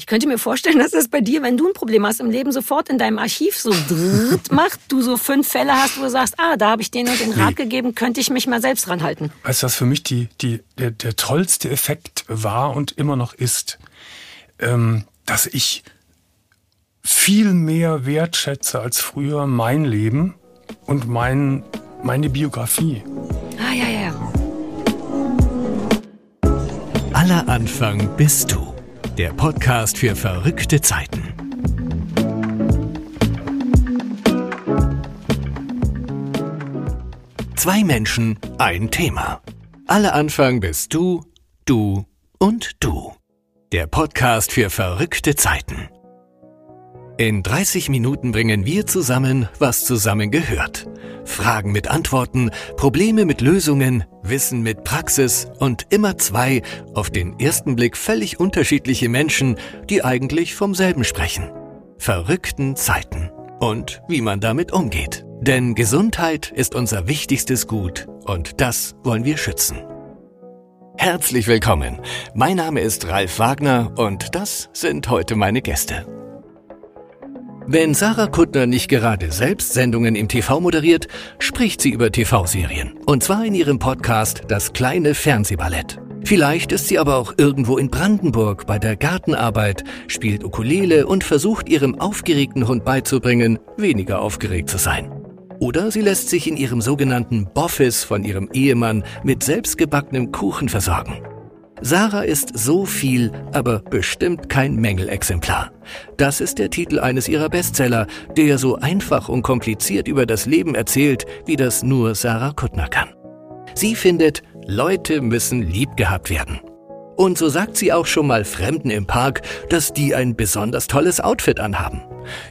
Ich könnte mir vorstellen, dass das bei dir, wenn du ein Problem hast im Leben, sofort in deinem Archiv so dritt macht, du so fünf Fälle hast, wo du sagst, ah, da habe ich denen und den Rat nee. gegeben, könnte ich mich mal selbst ranhalten. Weißt du, was für mich die, die, der, der tollste Effekt war und immer noch ist, ähm, dass ich viel mehr wertschätze als früher mein Leben und mein, meine Biografie. Ah, ja, ja. Aller Anfang bist du der Podcast für verrückte Zeiten. Zwei Menschen, ein Thema. Alle Anfang bist du, du und du. Der Podcast für verrückte Zeiten. In 30 Minuten bringen wir zusammen, was zusammen gehört. Fragen mit Antworten, Probleme mit Lösungen, Wissen mit Praxis und immer zwei, auf den ersten Blick völlig unterschiedliche Menschen, die eigentlich vom selben sprechen. Verrückten Zeiten. Und wie man damit umgeht. Denn Gesundheit ist unser wichtigstes Gut und das wollen wir schützen. Herzlich willkommen. Mein Name ist Ralf Wagner und das sind heute meine Gäste. Wenn Sarah Kuttner nicht gerade selbst Sendungen im TV moderiert, spricht sie über TV-Serien. Und zwar in ihrem Podcast Das kleine Fernsehballett. Vielleicht ist sie aber auch irgendwo in Brandenburg bei der Gartenarbeit, spielt Ukulele und versucht ihrem aufgeregten Hund beizubringen, weniger aufgeregt zu sein. Oder sie lässt sich in ihrem sogenannten Boffis von ihrem Ehemann mit selbstgebackenem Kuchen versorgen. Sarah ist so viel, aber bestimmt kein Mängelexemplar. Das ist der Titel eines ihrer Bestseller, der so einfach und kompliziert über das Leben erzählt, wie das nur Sarah Kuttner kann. Sie findet, Leute müssen lieb gehabt werden. Und so sagt sie auch schon mal Fremden im Park, dass die ein besonders tolles Outfit anhaben.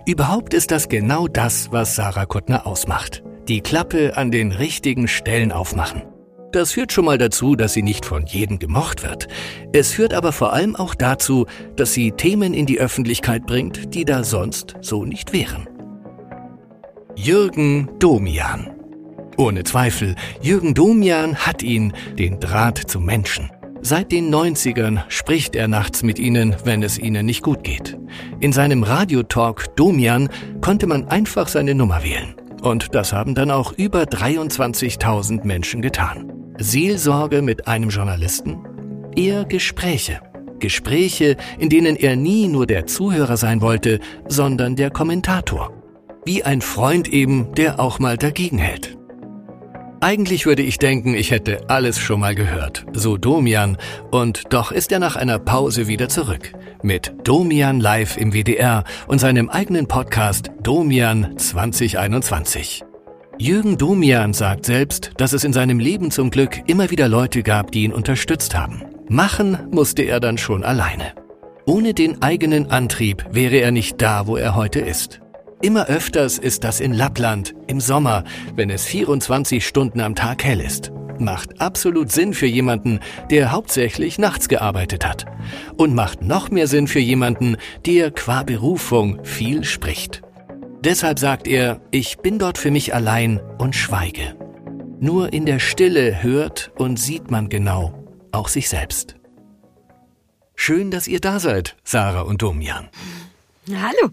Überhaupt ist das genau das, was Sarah Kuttner ausmacht. Die Klappe an den richtigen Stellen aufmachen. Das führt schon mal dazu, dass sie nicht von jedem gemocht wird. Es führt aber vor allem auch dazu, dass sie Themen in die Öffentlichkeit bringt, die da sonst so nicht wären. Jürgen Domian. Ohne Zweifel, Jürgen Domian hat ihn, den Draht zum Menschen. Seit den 90ern spricht er nachts mit ihnen, wenn es ihnen nicht gut geht. In seinem Radiotalk Domian konnte man einfach seine Nummer wählen. Und das haben dann auch über 23.000 Menschen getan. Seelsorge mit einem Journalisten? Eher Gespräche. Gespräche, in denen er nie nur der Zuhörer sein wollte, sondern der Kommentator. Wie ein Freund eben, der auch mal dagegen hält. Eigentlich würde ich denken, ich hätte alles schon mal gehört, so Domian, und doch ist er nach einer Pause wieder zurück. Mit Domian live im WDR und seinem eigenen Podcast Domian 2021. Jürgen Domian sagt selbst, dass es in seinem Leben zum Glück immer wieder Leute gab, die ihn unterstützt haben. Machen musste er dann schon alleine. Ohne den eigenen Antrieb wäre er nicht da, wo er heute ist. Immer öfters ist das in Lappland, im Sommer, wenn es 24 Stunden am Tag hell ist. Macht absolut Sinn für jemanden, der hauptsächlich nachts gearbeitet hat. Und macht noch mehr Sinn für jemanden, der qua Berufung viel spricht. Deshalb sagt er, ich bin dort für mich allein und schweige. Nur in der Stille hört und sieht man genau, auch sich selbst. Schön, dass ihr da seid, Sarah und Domian. Hallo.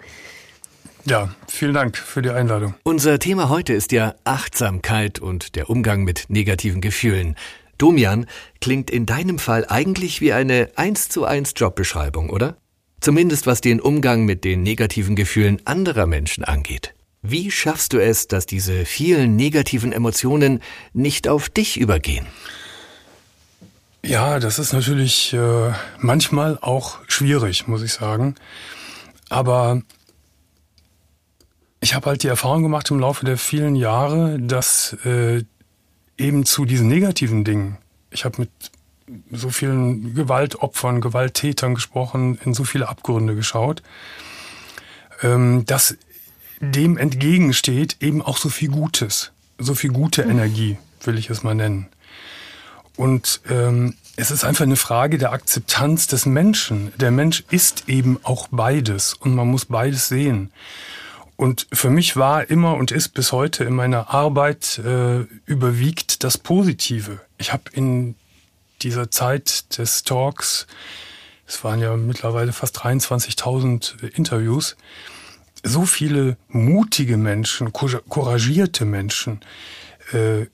Ja, vielen Dank für die Einladung. Unser Thema heute ist ja Achtsamkeit und der Umgang mit negativen Gefühlen. Domian klingt in deinem Fall eigentlich wie eine 1 zu 1 Jobbeschreibung, oder? Zumindest was den Umgang mit den negativen Gefühlen anderer Menschen angeht. Wie schaffst du es, dass diese vielen negativen Emotionen nicht auf dich übergehen? Ja, das ist natürlich äh, manchmal auch schwierig, muss ich sagen. Aber ich habe halt die Erfahrung gemacht im Laufe der vielen Jahre, dass äh, eben zu diesen negativen Dingen, ich habe mit so vielen Gewaltopfern, Gewalttätern gesprochen, in so viele Abgründe geschaut, ähm, dass dem entgegensteht eben auch so viel Gutes, so viel gute hm. Energie, will ich es mal nennen. Und ähm, es ist einfach eine Frage der Akzeptanz des Menschen. Der Mensch ist eben auch beides und man muss beides sehen. Und für mich war immer und ist bis heute in meiner Arbeit äh, überwiegt das Positive. Ich habe in dieser Zeit des Talks es waren ja mittlerweile fast 23.000 Interviews, so viele mutige Menschen, couragierte Menschen äh,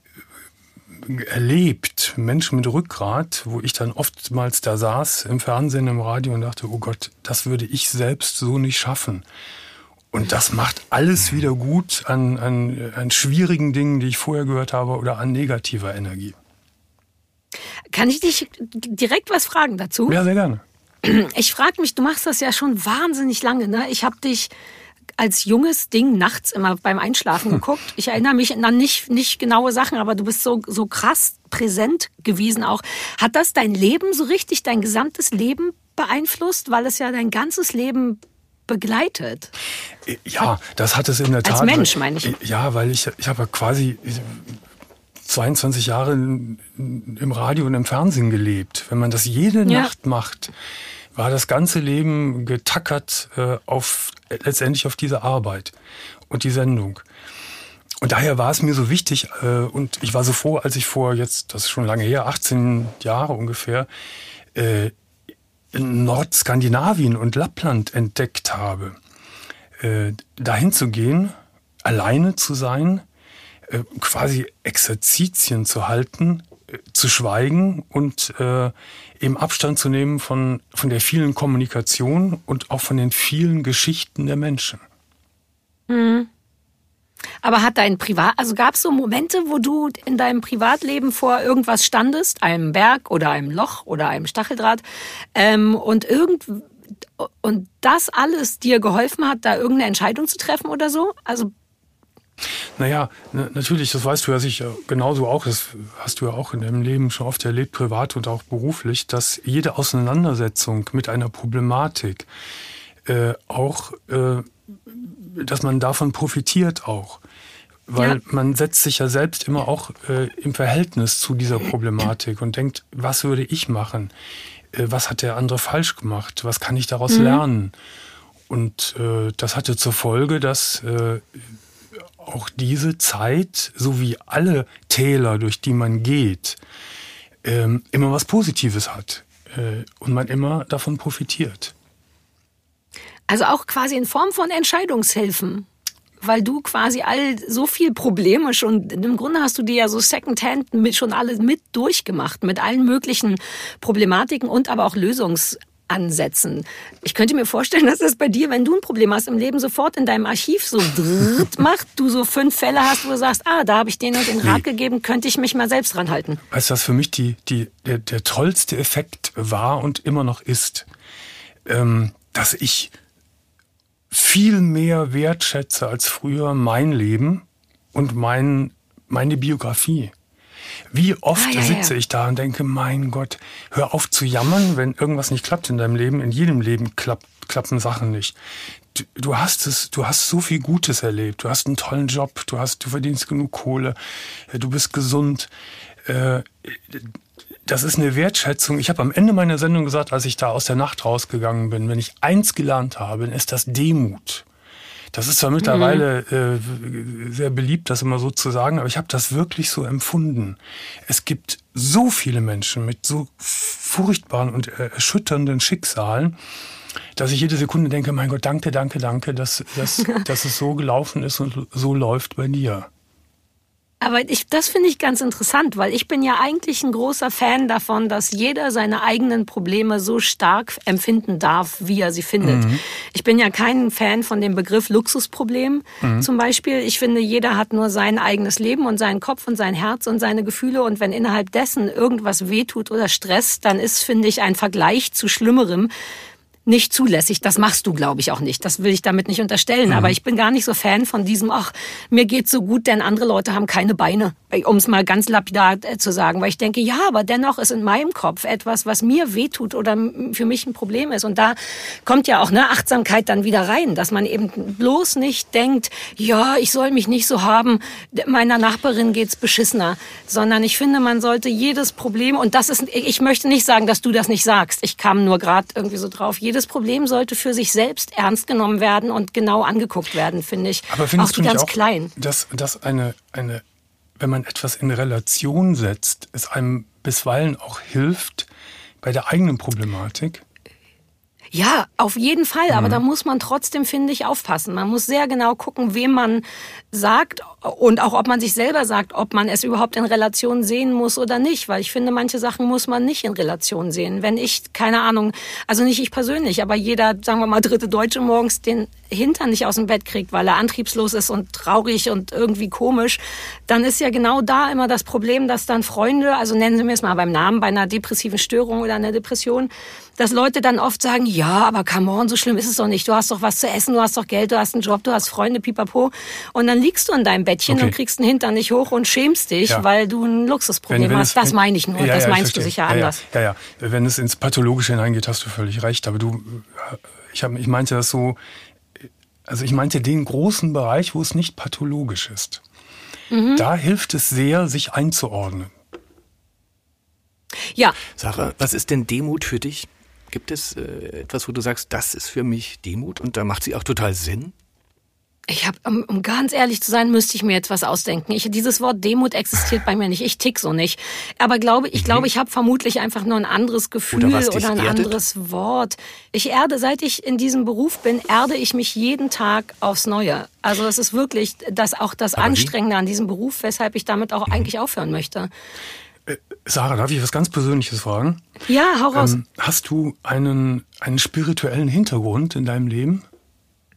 erlebt, Menschen mit Rückgrat, wo ich dann oftmals da saß im Fernsehen, im Radio und dachte, oh Gott, das würde ich selbst so nicht schaffen. Und das macht alles wieder gut an, an, an schwierigen Dingen, die ich vorher gehört habe, oder an negativer Energie. Kann ich dich direkt was fragen dazu? Ja, sehr gerne. Ich frage mich, du machst das ja schon wahnsinnig lange. Ne? Ich habe dich als junges Ding nachts immer beim Einschlafen geguckt. Ich erinnere mich an nicht, nicht genaue Sachen, aber du bist so, so krass präsent gewesen auch. Hat das dein Leben so richtig, dein gesamtes Leben beeinflusst, weil es ja dein ganzes Leben begleitet? Ja, das hat es in der Tat. Als Mensch meine ich. Ja, weil ich, ich habe quasi 22 Jahre im Radio und im Fernsehen gelebt. Wenn man das jede ja. Nacht macht, war das ganze Leben getackert äh, auf letztendlich auf diese Arbeit und die Sendung. Und daher war es mir so wichtig äh, und ich war so froh, als ich vor jetzt, das ist schon lange her, 18 Jahre ungefähr, äh, in Nordskandinavien und Lappland entdeckt habe. Äh, dahin zu gehen, alleine zu sein, äh, quasi Exerzitien zu halten, äh, zu schweigen und äh, eben Abstand zu nehmen von, von der vielen Kommunikation und auch von den vielen Geschichten der Menschen. Mhm. Aber hat dein Privat, also gab es so Momente, wo du in deinem Privatleben vor irgendwas standest, einem Berg oder einem Loch oder einem Stacheldraht, ähm, und irgend und das alles dir geholfen hat, da irgendeine Entscheidung zu treffen oder so? Also naja, natürlich, das weißt du ja sicher genauso auch, das hast du ja auch in deinem Leben schon oft erlebt, privat und auch beruflich, dass jede Auseinandersetzung mit einer Problematik äh, auch, äh, dass man davon profitiert auch. Weil ja. man setzt sich ja selbst immer auch äh, im Verhältnis zu dieser Problematik und denkt, was würde ich machen? Äh, was hat der andere falsch gemacht? Was kann ich daraus mhm. lernen? Und äh, das hatte zur Folge, dass äh, auch diese Zeit, so wie alle Täler, durch die man geht, ähm, immer was Positives hat äh, und man immer davon profitiert. Also auch quasi in Form von Entscheidungshilfen weil du quasi all so viel Probleme schon, im Grunde hast du dir ja so Secondhand mit schon alles mit durchgemacht, mit allen möglichen Problematiken und aber auch Lösungs ansetzen. Ich könnte mir vorstellen, dass das bei dir, wenn du ein Problem hast im Leben, sofort in deinem Archiv so dritt macht, du so fünf Fälle hast, wo du sagst, ah, da habe ich denen und den Rat nee. gegeben, könnte ich mich mal selbst ranhalten. Weißt du, was für mich die, die, der, der tollste Effekt war und immer noch ist, ähm, dass ich viel mehr wertschätze als früher mein Leben und mein, meine Biografie. Wie oft ah, ja, sitze ja. ich da und denke, mein Gott, hör auf zu jammern, wenn irgendwas nicht klappt in deinem Leben. In jedem Leben klappt, klappen Sachen nicht. Du, du hast es, du hast so viel Gutes erlebt. Du hast einen tollen Job, du hast, du verdienst genug Kohle, äh, du bist gesund. Äh, das ist eine Wertschätzung. Ich habe am Ende meiner Sendung gesagt, als ich da aus der Nacht rausgegangen bin, wenn ich eins gelernt habe, dann ist das Demut. Das ist zwar mittlerweile mhm. äh, sehr beliebt, das immer so zu sagen, aber ich habe das wirklich so empfunden. Es gibt so viele Menschen mit so furchtbaren und erschütternden Schicksalen, dass ich jede Sekunde denke, mein Gott, danke, danke, danke, dass, dass, dass es so gelaufen ist und so läuft bei dir. Aber ich, das finde ich ganz interessant, weil ich bin ja eigentlich ein großer Fan davon, dass jeder seine eigenen Probleme so stark empfinden darf, wie er sie findet. Mhm. Ich bin ja kein Fan von dem Begriff Luxusproblem mhm. zum Beispiel. Ich finde, jeder hat nur sein eigenes Leben und seinen Kopf und sein Herz und seine Gefühle. Und wenn innerhalb dessen irgendwas wehtut oder stresst, dann ist, finde ich, ein Vergleich zu Schlimmerem nicht zulässig. Das machst du, glaube ich, auch nicht. Das will ich damit nicht unterstellen. Mhm. Aber ich bin gar nicht so Fan von diesem, ach, mir geht's so gut, denn andere Leute haben keine Beine, um es mal ganz lapidar äh, zu sagen. Weil ich denke, ja, aber dennoch ist in meinem Kopf etwas, was mir wehtut oder für mich ein Problem ist. Und da kommt ja auch eine Achtsamkeit dann wieder rein, dass man eben bloß nicht denkt, ja, ich soll mich nicht so haben, meiner Nachbarin geht's beschissener, sondern ich finde, man sollte jedes Problem, und das ist, ich möchte nicht sagen, dass du das nicht sagst. Ich kam nur gerade irgendwie so drauf, jedes Problem sollte für sich selbst ernst genommen werden und genau angeguckt werden, finde ich. Aber findest auch du ganz auch, klein. Dass, dass eine, eine, wenn man etwas in Relation setzt, es einem bisweilen auch hilft bei der eigenen Problematik? Ja, auf jeden Fall. Mhm. Aber da muss man trotzdem, finde ich, aufpassen. Man muss sehr genau gucken, wem man sagt und auch, ob man sich selber sagt, ob man es überhaupt in Relation sehen muss oder nicht. Weil ich finde, manche Sachen muss man nicht in Relation sehen. Wenn ich, keine Ahnung, also nicht ich persönlich, aber jeder, sagen wir mal, dritte Deutsche morgens den Hintern nicht aus dem Bett kriegt, weil er antriebslos ist und traurig und irgendwie komisch, dann ist ja genau da immer das Problem, dass dann Freunde, also nennen Sie mir es mal beim Namen, bei einer depressiven Störung oder einer Depression, dass Leute dann oft sagen, ja, aber come on, so schlimm ist es doch nicht. Du hast doch was zu essen, du hast doch Geld, du hast einen Job, du hast Freunde, pipapo. Und dann liegst du in deinem Bettchen okay. und kriegst den Hintern nicht hoch und schämst dich, ja. weil du ein Luxusproblem wenn, wenn hast. Es, das meine ich nur. Ja, das ja, meinst du sicher anders. Ja, ja, Wenn es ins Pathologische hineingeht, hast du völlig recht. Aber du, ich, hab, ich meinte das so, also ich meinte den großen Bereich, wo es nicht pathologisch ist. Mhm. Da hilft es sehr, sich einzuordnen. Ja. Sarah, was ist denn Demut für dich? Gibt es äh, etwas, wo du sagst, das ist für mich Demut und da macht sie auch total Sinn? Ich habe, um, um, ganz ehrlich zu sein, müsste ich mir jetzt was ausdenken. Ich, dieses Wort Demut existiert bei mir nicht. Ich tick so nicht. Aber glaube, ich mhm. glaube, ich habe vermutlich einfach nur ein anderes Gefühl oder, oder ein erdet? anderes Wort. Ich erde, seit ich in diesem Beruf bin, erde ich mich jeden Tag aufs Neue. Also es ist wirklich das auch das Aber Anstrengende wie? an diesem Beruf, weshalb ich damit auch mhm. eigentlich aufhören möchte. Sarah, darf ich was ganz Persönliches fragen? Ja, hau raus. Ähm, hast du einen, einen spirituellen Hintergrund in deinem Leben?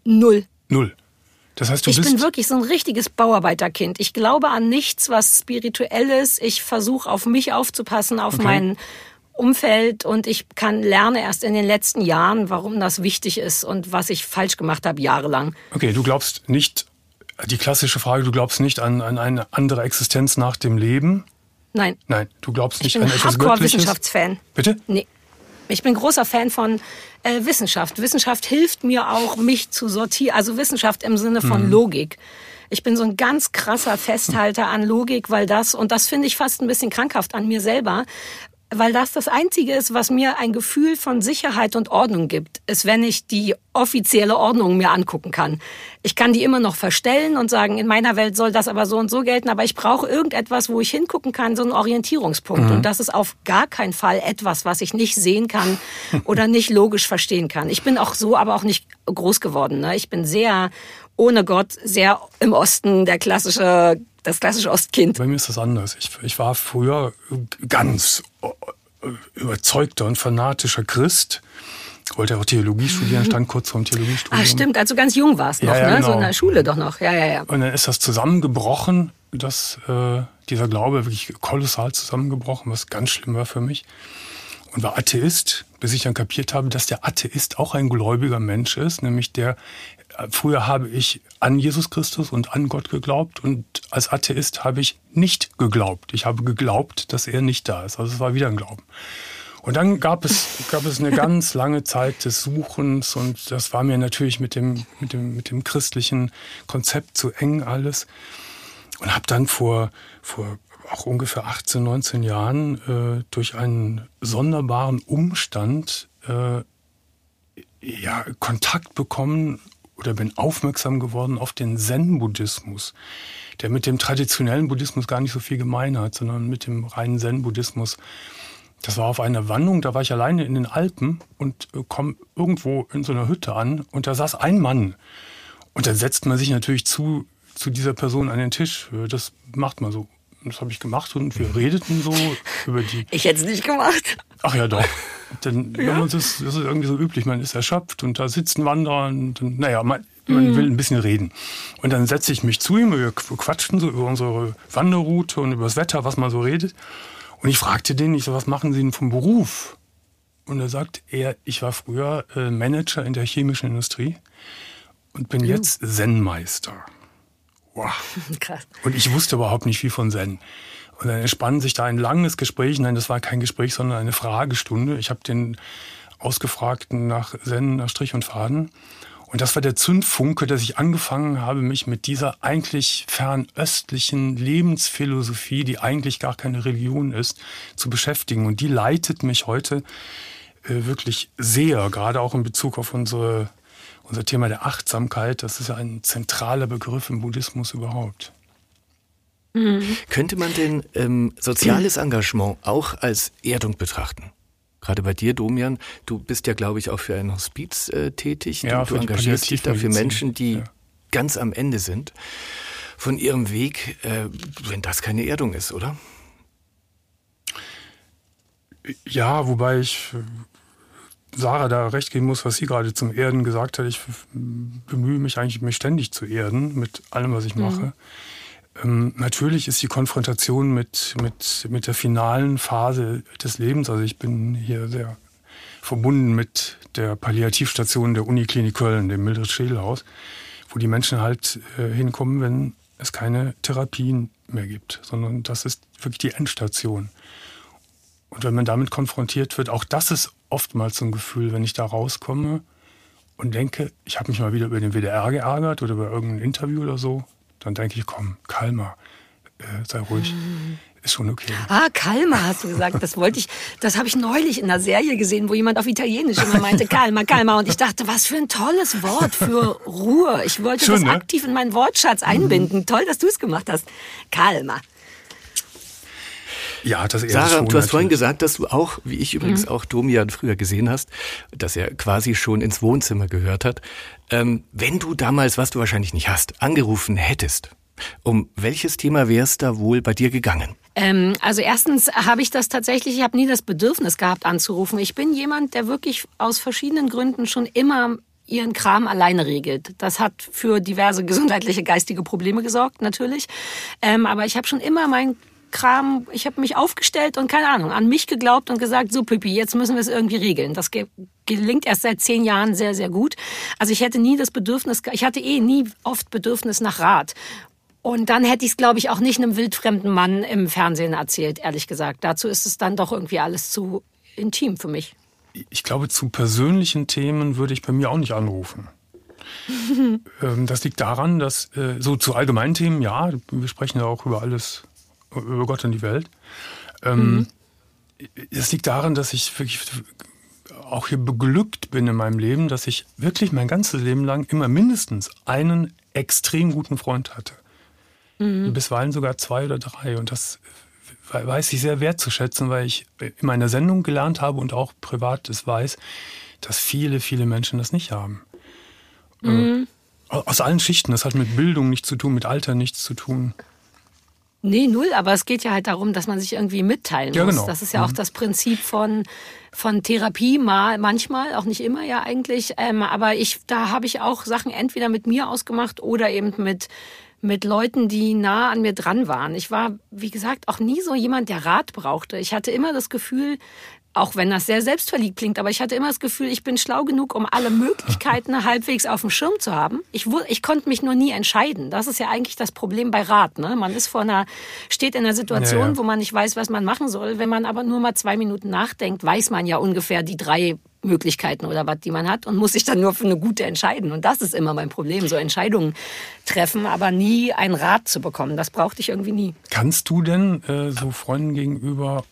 Null. Null. Das heißt, du ich bist bin wirklich so ein richtiges Bauarbeiterkind. Ich glaube an nichts, was spirituell ist. Ich versuche auf mich aufzupassen, auf okay. mein Umfeld und ich kann lerne erst in den letzten Jahren, warum das wichtig ist und was ich falsch gemacht habe jahrelang. Okay, du glaubst nicht die klassische Frage, du glaubst nicht an, an eine andere Existenz nach dem Leben? Nein. Nein, du glaubst nicht ich bin an etwas Hardcore-Wissenschaftsfan. Bitte? Nee. Ich bin großer Fan von äh, Wissenschaft. Wissenschaft hilft mir auch, mich zu sortieren. Also Wissenschaft im Sinne von mhm. Logik. Ich bin so ein ganz krasser Festhalter an Logik, weil das, und das finde ich fast ein bisschen krankhaft an mir selber, weil das das Einzige ist, was mir ein Gefühl von Sicherheit und Ordnung gibt, ist, wenn ich die offizielle Ordnung mir angucken kann. Ich kann die immer noch verstellen und sagen, in meiner Welt soll das aber so und so gelten, aber ich brauche irgendetwas, wo ich hingucken kann, so einen Orientierungspunkt. Mhm. Und das ist auf gar keinen Fall etwas, was ich nicht sehen kann oder nicht logisch verstehen kann. Ich bin auch so, aber auch nicht groß geworden. Ne? Ich bin sehr ohne Gott, sehr im Osten, der klassische das klassische Ostkind. Bei mir ist das anders. Ich, ich war früher ganz überzeugter und fanatischer Christ. Wollte auch Theologie studieren, mhm. stand kurz vorm Theologiestudium. Ah, stimmt, als du ganz jung warst noch, ja, ja, ne? Genau. So in der Schule doch noch. Ja, ja, ja. Und dann ist das zusammengebrochen, dass äh, dieser Glaube wirklich kolossal zusammengebrochen, was ganz schlimm war für mich. Und war Atheist, bis ich dann kapiert habe, dass der Atheist auch ein gläubiger Mensch ist, nämlich der früher habe ich an Jesus Christus und an Gott geglaubt und als Atheist habe ich nicht geglaubt. Ich habe geglaubt, dass er nicht da ist. Also es war wieder ein Glauben. Und dann gab es, gab es eine ganz lange Zeit des Suchens und das war mir natürlich mit dem, mit dem, mit dem christlichen Konzept zu eng alles. Und habe dann vor, vor auch ungefähr 18, 19 Jahren äh, durch einen sonderbaren Umstand äh, ja, Kontakt bekommen oder bin aufmerksam geworden auf den Zen-Buddhismus, der mit dem traditionellen Buddhismus gar nicht so viel gemein hat, sondern mit dem reinen Zen-Buddhismus. Das war auf einer Wanderung, da war ich alleine in den Alpen und äh, komme irgendwo in so einer Hütte an und da saß ein Mann. Und dann setzt man sich natürlich zu, zu dieser Person an den Tisch. Das macht man so. Das habe ich gemacht und wir redeten so über die. Ich hätte es nicht gemacht. Ach ja, doch. Denn ja. das, ist, das ist irgendwie so üblich, man ist erschöpft und da sitzen Wanderer und, und naja, man, man mhm. will ein bisschen reden. Und dann setze ich mich zu ihm, wir quatschen so über unsere Wanderroute und über das Wetter, was man so redet. Und ich fragte den, ich so, was machen Sie denn vom Beruf? Und er sagt, er, ich war früher äh, Manager in der chemischen Industrie und bin mhm. jetzt Zen-Meister. Wow. Krass. Und ich wusste überhaupt nicht viel von Zen. Und dann entspann sich da ein langes Gespräch. Nein, das war kein Gespräch, sondern eine Fragestunde. Ich habe den Ausgefragten nach Zen, nach Strich und Faden. Und das war der Zündfunke, dass ich angefangen habe, mich mit dieser eigentlich fernöstlichen Lebensphilosophie, die eigentlich gar keine Religion ist, zu beschäftigen. Und die leitet mich heute äh, wirklich sehr, gerade auch in Bezug auf unsere unser Thema der Achtsamkeit, das ist ja ein zentraler Begriff im Buddhismus überhaupt. Mhm. Könnte man denn ähm, soziales Engagement auch als Erdung betrachten? Gerade bei dir, Domian, du bist ja, glaube ich, auch für ein Hospiz äh, tätig. Ja, du, du engagierst dich da für Menschen, die ja. ganz am Ende sind von ihrem Weg, äh, wenn das keine Erdung ist, oder? Ja, wobei ich Sarah da recht geben muss, was sie gerade zum Erden gesagt hat. Ich bemühe mich eigentlich, mich ständig zu erden mit allem, was ich mache. Mhm. Ähm, natürlich ist die Konfrontation mit, mit, mit der finalen Phase des Lebens, also ich bin hier sehr verbunden mit der Palliativstation der Uniklinik Köln, dem Mildred Schädelhaus, wo die Menschen halt äh, hinkommen, wenn es keine Therapien mehr gibt, sondern das ist wirklich die Endstation. Und wenn man damit konfrontiert wird, auch das ist oftmals so ein Gefühl, wenn ich da rauskomme und denke, ich habe mich mal wieder über den WDR geärgert oder über irgendein Interview oder so, dann denke ich, komm, Kalmer, äh, sei ruhig. Ist schon okay. Ah, Kalmer hast du gesagt. Das wollte ich, das habe ich neulich in einer Serie gesehen, wo jemand auf Italienisch immer meinte, Kalmer, Kalmer. Und ich dachte, was für ein tolles Wort für Ruhe. Ich wollte Schön, das ne? aktiv in meinen Wortschatz einbinden. Mhm. Toll, dass du es gemacht hast. Kalmer. Ja, das eher Sarah, schon, du hast vorhin gesagt, dass du auch, wie ich übrigens mhm. auch Domian früher gesehen hast, dass er quasi schon ins Wohnzimmer gehört hat. Ähm, wenn du damals, was du wahrscheinlich nicht hast, angerufen hättest, um welches Thema wäre es da wohl bei dir gegangen? Ähm, also erstens habe ich das tatsächlich, ich habe nie das Bedürfnis gehabt anzurufen. Ich bin jemand, der wirklich aus verschiedenen Gründen schon immer ihren Kram alleine regelt. Das hat für diverse gesundheitliche, geistige Probleme gesorgt, natürlich. Ähm, aber ich habe schon immer mein Kram, ich habe mich aufgestellt und keine Ahnung, an mich geglaubt und gesagt, so Pippi, jetzt müssen wir es irgendwie regeln. Das gelingt erst seit zehn Jahren sehr, sehr gut. Also ich hätte nie das Bedürfnis, ich hatte eh nie oft Bedürfnis nach Rat. Und dann hätte ich es, glaube ich, auch nicht einem wildfremden Mann im Fernsehen erzählt, ehrlich gesagt. Dazu ist es dann doch irgendwie alles zu intim für mich. Ich glaube, zu persönlichen Themen würde ich bei mir auch nicht anrufen. Ähm, das liegt daran, dass äh, so zu allgemeinen Themen, ja, wir sprechen ja auch über alles über Gott und die Welt. Ähm, mhm. Es liegt daran, dass ich wirklich auch hier beglückt bin in meinem Leben, dass ich wirklich mein ganzes Leben lang immer mindestens einen extrem guten Freund hatte. Mhm. Bisweilen sogar zwei oder drei. Und das weiß ich sehr wertzuschätzen, weil ich in meiner Sendung gelernt habe und auch privat es weiß, dass viele, viele Menschen das nicht haben. Mhm. Aus allen Schichten. Das hat mit Bildung nichts zu tun, mit Alter nichts zu tun. Nee, null, aber es geht ja halt darum, dass man sich irgendwie mitteilen ja, muss. Genau. Das ist ja auch mhm. das Prinzip von, von Therapie, mal, manchmal, auch nicht immer ja eigentlich. Ähm, aber ich, da habe ich auch Sachen entweder mit mir ausgemacht oder eben mit, mit Leuten, die nah an mir dran waren. Ich war, wie gesagt, auch nie so jemand, der Rat brauchte. Ich hatte immer das Gefühl, auch wenn das sehr selbstverliebt klingt, aber ich hatte immer das Gefühl, ich bin schlau genug, um alle Möglichkeiten halbwegs auf dem Schirm zu haben. Ich, ich konnte mich nur nie entscheiden. Das ist ja eigentlich das Problem bei Rat. Ne? Man ist vor einer, steht in einer Situation, ja, ja. wo man nicht weiß, was man machen soll. Wenn man aber nur mal zwei Minuten nachdenkt, weiß man ja ungefähr die drei Möglichkeiten oder was, die man hat und muss sich dann nur für eine gute entscheiden. Und das ist immer mein Problem, so Entscheidungen treffen, aber nie einen Rat zu bekommen. Das brauchte ich irgendwie nie. Kannst du denn äh, so Freunden gegenüber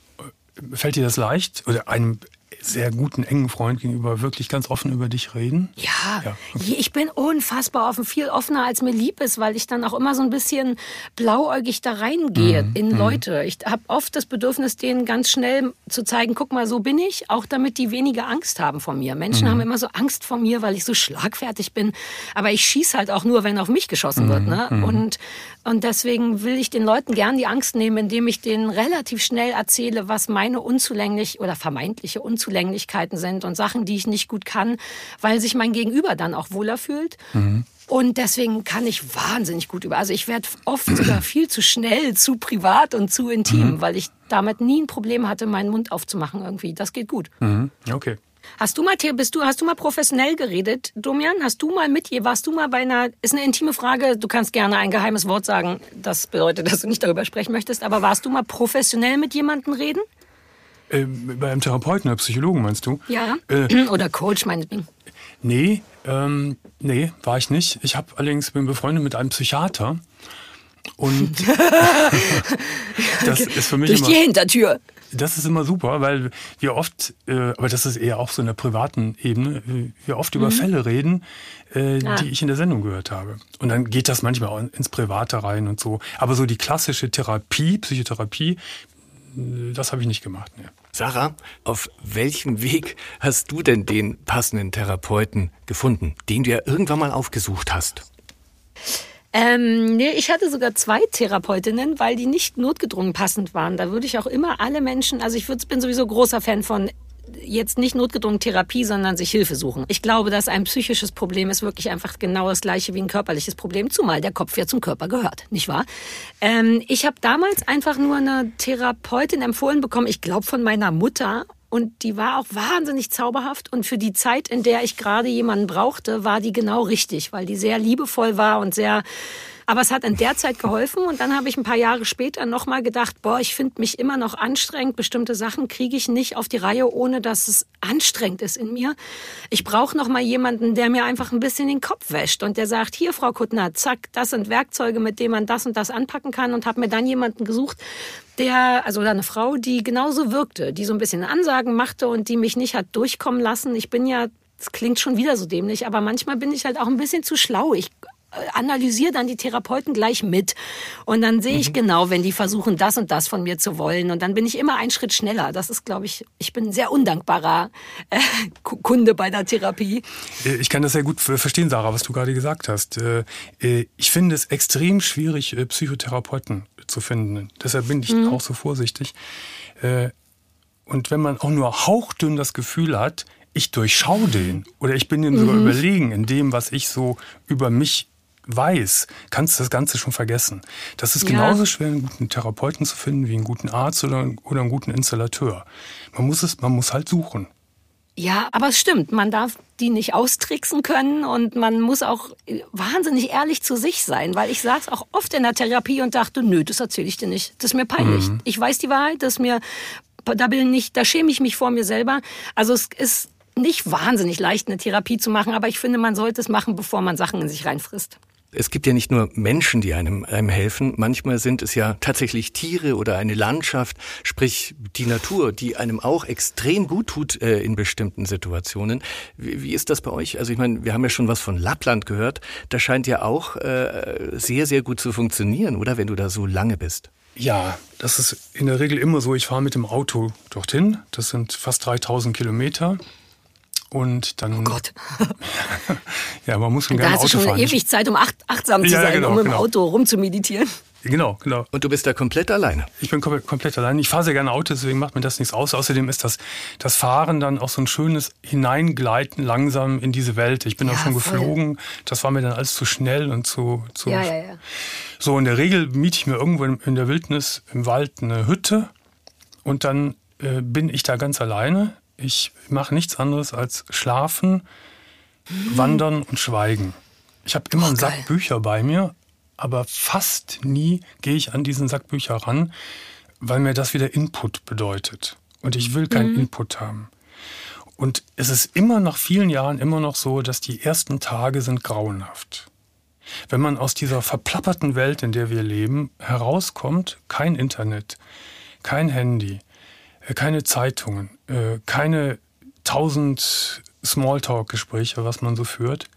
Fällt dir das leicht oder einem sehr guten, engen Freund gegenüber wirklich ganz offen über dich reden? Ja, ja okay. ich bin unfassbar offen, viel offener als mir lieb ist, weil ich dann auch immer so ein bisschen blauäugig da reingehe mm, in mm. Leute. Ich habe oft das Bedürfnis, denen ganz schnell zu zeigen, guck mal, so bin ich, auch damit die weniger Angst haben vor mir. Menschen mm. haben immer so Angst vor mir, weil ich so schlagfertig bin, aber ich schieße halt auch nur, wenn auf mich geschossen wird. Mhm, ne? Mhm. Und, und deswegen will ich den Leuten gern die Angst nehmen, indem ich denen relativ schnell erzähle, was meine unzulänglich oder vermeintliche Unzulänglichkeit Unzulänglichkeiten sind und Sachen, die ich nicht gut kann, weil sich mein Gegenüber dann auch wohler fühlt. Mhm. Und deswegen kann ich wahnsinnig gut über. Also ich werde oft sogar viel zu schnell, zu privat und zu intim, mhm. weil ich damit nie ein Problem hatte, meinen Mund aufzumachen irgendwie. Das geht gut. Mhm. Okay. Hast du mal, bist du, hast du mal professionell geredet, Domian? Hast du mal mit, warst du mal bei einer, ist eine intime Frage, du kannst gerne ein geheimes Wort sagen, das bedeutet, dass du nicht darüber sprechen möchtest, aber warst du mal professionell mit jemandem reden? Äh, bei einem Therapeuten oder Psychologen meinst du? Ja. Äh, oder Coach meinetwegen. Nee, ähm, nee, war ich nicht. Ich habe allerdings bin befreundet mit einem Psychiater. Und das ist für mich durch immer, die Hintertür. Das ist immer super, weil wir oft, äh, aber das ist eher auch so in der privaten Ebene, wir oft mhm. über Fälle reden, äh, ah. die ich in der Sendung gehört habe. Und dann geht das manchmal auch ins Private rein und so. Aber so die klassische Therapie, Psychotherapie, das habe ich nicht gemacht. Nee. Sarah, auf welchem Weg hast du denn den passenden Therapeuten gefunden, den du ja irgendwann mal aufgesucht hast? Ähm, nee, ich hatte sogar zwei Therapeutinnen, weil die nicht notgedrungen passend waren. Da würde ich auch immer alle Menschen, also ich bin sowieso großer Fan von jetzt nicht notgedrungen Therapie, sondern sich Hilfe suchen. Ich glaube, dass ein psychisches Problem ist wirklich einfach genau das gleiche wie ein körperliches Problem, zumal der Kopf ja zum Körper gehört, nicht wahr? Ähm, ich habe damals einfach nur eine Therapeutin empfohlen bekommen, ich glaube von meiner Mutter. Und die war auch wahnsinnig zauberhaft. Und für die Zeit, in der ich gerade jemanden brauchte, war die genau richtig, weil die sehr liebevoll war und sehr aber es hat in der Zeit geholfen und dann habe ich ein paar Jahre später nochmal gedacht, boah, ich finde mich immer noch anstrengend. Bestimmte Sachen kriege ich nicht auf die Reihe, ohne dass es anstrengend ist in mir. Ich brauche nochmal jemanden, der mir einfach ein bisschen den Kopf wäscht und der sagt, hier, Frau Kuttner, zack, das sind Werkzeuge, mit denen man das und das anpacken kann und habe mir dann jemanden gesucht, der, also eine Frau, die genauso wirkte, die so ein bisschen Ansagen machte und die mich nicht hat durchkommen lassen. Ich bin ja das klingt schon wieder so dämlich, aber manchmal bin ich halt auch ein bisschen zu schlau. Ich analysiere dann die Therapeuten gleich mit. Und dann sehe ich mhm. genau, wenn die versuchen, das und das von mir zu wollen. Und dann bin ich immer einen Schritt schneller. Das ist, glaube ich, ich bin ein sehr undankbarer äh, Kunde bei der Therapie. Äh, ich kann das sehr gut verstehen, Sarah, was du gerade gesagt hast. Äh, äh, ich finde es extrem schwierig, Psychotherapeuten zu finden. Deshalb bin ich mhm. auch so vorsichtig. Und wenn man auch nur hauchdünn das Gefühl hat, ich durchschaue den oder ich bin dem sogar mhm. überlegen in dem, was ich so über mich weiß, kannst du das Ganze schon vergessen. Das ist genauso ja. schwer, einen guten Therapeuten zu finden, wie einen guten Arzt oder, oder einen guten Installateur. Man muss es, man muss halt suchen. Ja, aber es stimmt, man darf die nicht austricksen können und man muss auch wahnsinnig ehrlich zu sich sein, weil ich saß auch oft in der Therapie und dachte, nö, das erzähle ich dir nicht. Das ist mir peinlich. Mhm. Ich weiß die Wahrheit, das mir da bin ich, da schäme ich mich vor mir selber. Also es ist nicht wahnsinnig leicht, eine Therapie zu machen, aber ich finde, man sollte es machen, bevor man Sachen in sich reinfrisst. Es gibt ja nicht nur Menschen, die einem, einem helfen. Manchmal sind es ja tatsächlich Tiere oder eine Landschaft, sprich die Natur, die einem auch extrem gut tut äh, in bestimmten Situationen. Wie, wie, ist das bei euch? Also ich meine, wir haben ja schon was von Lappland gehört. Das scheint ja auch äh, sehr, sehr gut zu funktionieren, oder? Wenn du da so lange bist. Ja, das ist in der Regel immer so. Ich fahre mit dem Auto dorthin. Das sind fast 3000 Kilometer. Und dann. Oh Gott. ja, man muss schon gerne Auto fahren. Da hast du schon ewig Zeit, um acht, achtsam zu ja, sein, genau, um im genau. Auto rumzumeditieren. Genau, genau. Und du bist da komplett alleine? Ich bin komplett, komplett alleine. Ich fahre sehr gerne Auto, deswegen macht mir das nichts aus. Außerdem ist das, das Fahren dann auch so ein schönes Hineingleiten langsam in diese Welt. Ich bin ja, auch schon voll. geflogen. Das war mir dann alles zu schnell und zu, zu. Ja, ja, ja. So, in der Regel miete ich mir irgendwo in der Wildnis im Wald eine Hütte und dann äh, bin ich da ganz alleine ich mache nichts anderes als schlafen, mhm. wandern und schweigen. Ich habe immer oh, einen Sack geil. Bücher bei mir, aber fast nie gehe ich an diesen Sack Bücher ran, weil mir das wieder Input bedeutet. Und ich will keinen mhm. Input haben. Und es ist immer nach vielen Jahren immer noch so, dass die ersten Tage sind grauenhaft. Wenn man aus dieser verplapperten Welt, in der wir leben, herauskommt, kein Internet, kein Handy, äh, keine Zeitungen, äh, keine tausend Smalltalk-Gespräche, was man so führt.